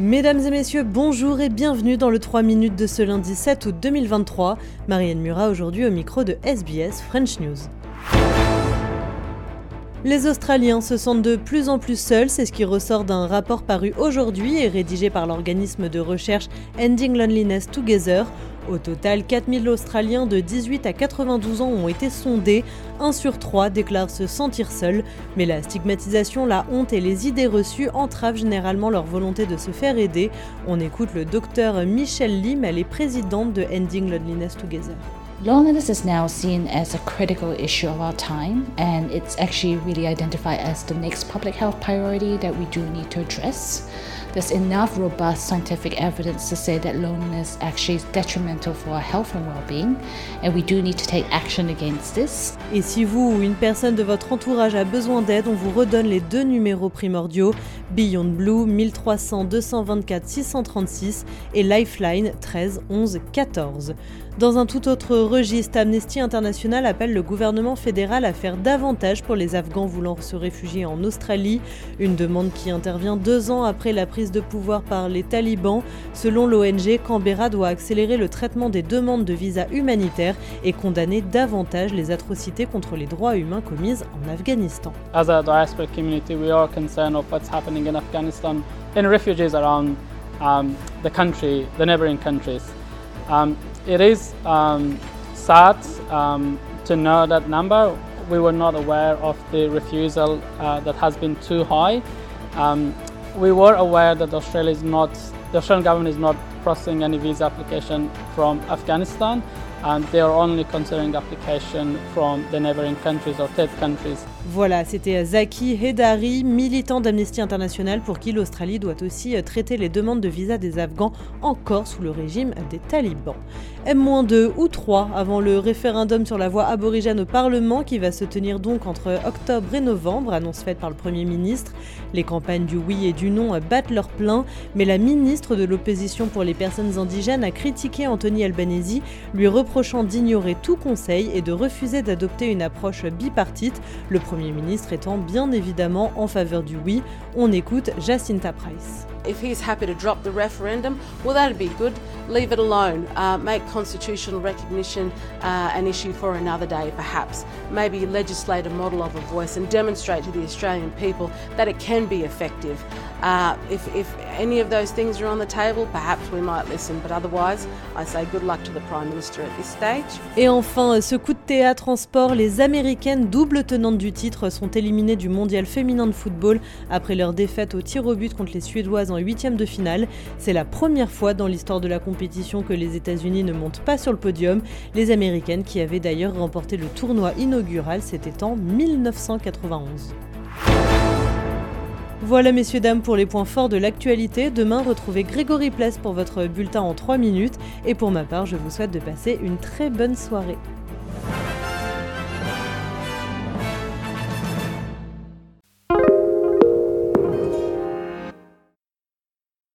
Mesdames et messieurs, bonjour et bienvenue dans le 3 minutes de ce lundi 7 août 2023. Marianne Murat aujourd'hui au micro de SBS French News. Les Australiens se sentent de plus en plus seuls, c'est ce qui ressort d'un rapport paru aujourd'hui et rédigé par l'organisme de recherche Ending Loneliness Together. Au total, 4000 Australiens de 18 à 92 ans ont été sondés. Un sur trois déclarent se sentir seuls. Mais la stigmatisation, la honte et les idées reçues entravent généralement leur volonté de se faire aider. On écoute le docteur Michelle Lim, elle est présidente de Ending Loneliness Together. Loneliness is now seen as a critical issue of our time, and it's actually really identified as the next public health priority that we do need to address. There's enough robust scientific evidence to say that loneliness actually is detrimental for our health and well-being, and we do need to take action against this. Et si vous ou une personne de votre entourage a besoin d'aide, on vous redonne les deux numéros primordiaux Beyond Blue 1300 224 636 et Lifeline 13 11 14. Dans un tout autre registre, Amnesty International appelle le gouvernement fédéral à faire davantage pour les Afghans voulant se réfugier en Australie, une demande qui intervient deux ans après la prise de pouvoir par les talibans. Selon l'ONG, Canberra doit accélérer le traitement des demandes de visa humanitaire et condamner davantage les atrocités contre les droits humains commises en Afghanistan. In Afghanistan in refugees around um, the country, the neighboring countries. Um, it is um, sad um, to know that number. We were not aware of the refusal uh, that has been too high. Um, we were aware that Australia is not, the Australian government is not processing any visa application from Afghanistan, and they are only considering application from the neighboring countries or third countries. Voilà, c'était Zaki Hedari, militant d'Amnesty International pour qui l'Australie doit aussi euh, traiter les demandes de visa des Afghans encore sous le régime des talibans. M-2 ou 3 avant le référendum sur la voie aborigène au Parlement qui va se tenir donc entre octobre et novembre, annonce faite par le Premier ministre. Les campagnes du oui et du non battent leur plein, mais la ministre de l'opposition pour les personnes indigènes a critiqué Anthony Albanese, lui reprochant d'ignorer tout conseil et de refuser d'adopter une approche bipartite. Le Premier ministre étant bien évidemment en faveur du oui. On écoute Jacinta Price. If he's happy to drop the referendum, well, that'd be good. Leave it alone. Uh, make constitutional recognition uh, an issue for another day, perhaps. Maybe legislate a model of a voice and demonstrate to the Australian people that it can be effective. Et enfin, ce coup de théâtre en sport, les Américaines, double tenantes du titre, sont éliminées du mondial féminin de football après leur défaite au tir au but contre les Suédoises en huitième de finale. C'est la première fois dans l'histoire de la compétition que les États-Unis ne montent pas sur le podium. Les Américaines, qui avaient d'ailleurs remporté le tournoi inaugural, c'était en 1991. Voilà messieurs dames pour les points forts de l'actualité. Demain, retrouvez Grégory Place pour votre bulletin en 3 minutes. Et pour ma part, je vous souhaite de passer une très bonne soirée.